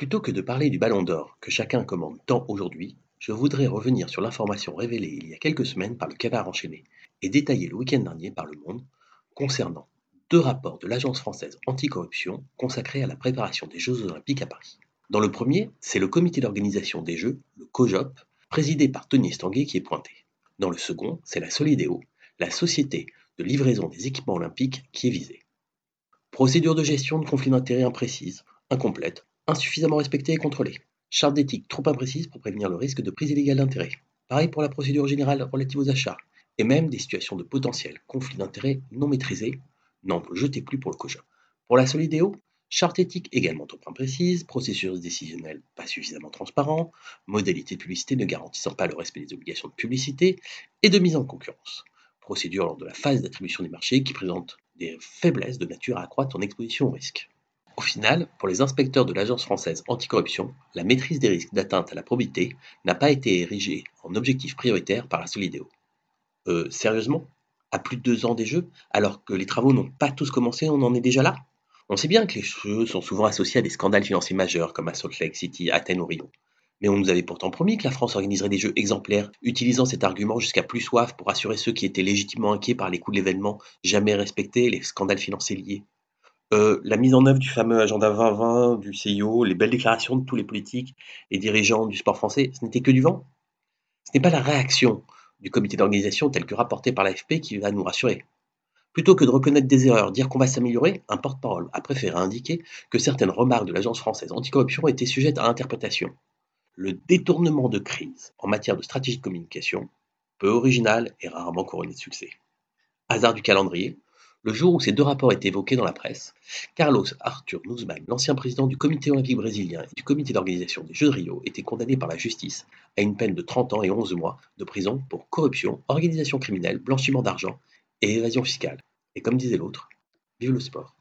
Plutôt que de parler du Ballon d'Or que chacun commande tant aujourd'hui, je voudrais revenir sur l'information révélée il y a quelques semaines par le Canard enchaîné et détaillée le week-end dernier par Le Monde concernant deux rapports de l'Agence française anticorruption consacrés à la préparation des Jeux olympiques à Paris. Dans le premier, c'est le comité d'organisation des Jeux, le COJOP, présidé par Tony Estanguet qui est pointé. Dans le second, c'est la Solidéo, la société de livraison des équipements olympiques qui est visée. Procédure de gestion de conflits d'intérêts imprécise, incomplète, insuffisamment respectée et contrôlée. Charte d'éthique trop imprécise pour prévenir le risque de prise illégale d'intérêt. Pareil pour la procédure générale relative aux achats. Et même des situations de potentiel conflit d'intérêts non maîtrisés. N'en jetez plus pour le COJA. Pour la Solidéo, charte éthique également trop imprécise, processus décisionnel pas suffisamment transparent, modalité de publicité ne garantissant pas le respect des obligations de publicité et de mise en concurrence. Procédure lors de la phase d'attribution des marchés qui présente des faiblesses de nature à accroître son exposition au risque. Au final, pour les inspecteurs de l'Agence française anticorruption, la maîtrise des risques d'atteinte à la probité n'a pas été érigée en objectif prioritaire par la Solidéo. Euh, sérieusement? À plus de deux ans des Jeux Alors que les travaux n'ont pas tous commencé, on en est déjà là? On sait bien que les Jeux sont souvent associés à des scandales financiers majeurs comme à Salt Lake City, Athènes ou Rio. Mais on nous avait pourtant promis que la France organiserait des jeux exemplaires, utilisant cet argument jusqu'à plus soif pour assurer ceux qui étaient légitimement inquiets par les coûts de l'événement jamais respectés les scandales financiers liés. Euh, la mise en œuvre du fameux agenda 2020 du CIO, les belles déclarations de tous les politiques et dirigeants du sport français, ce n'était que du vent. Ce n'est pas la réaction du comité d'organisation tel que rapporté par l'AFP qui va nous rassurer. Plutôt que de reconnaître des erreurs, dire qu'on va s'améliorer, un porte-parole a préféré indiquer que certaines remarques de l'Agence française anticorruption étaient sujettes à interprétation. Le détournement de crise en matière de stratégie de communication, peu original et rarement couronné de succès. Hasard du calendrier, le jour où ces deux rapports étaient évoqués dans la presse, Carlos Arthur Nuzman, l'ancien président du comité olympique brésilien et du comité d'organisation des Jeux de Rio, était condamné par la justice à une peine de 30 ans et 11 mois de prison pour corruption, organisation criminelle, blanchiment d'argent et évasion fiscale. Et comme disait l'autre, vive le sport.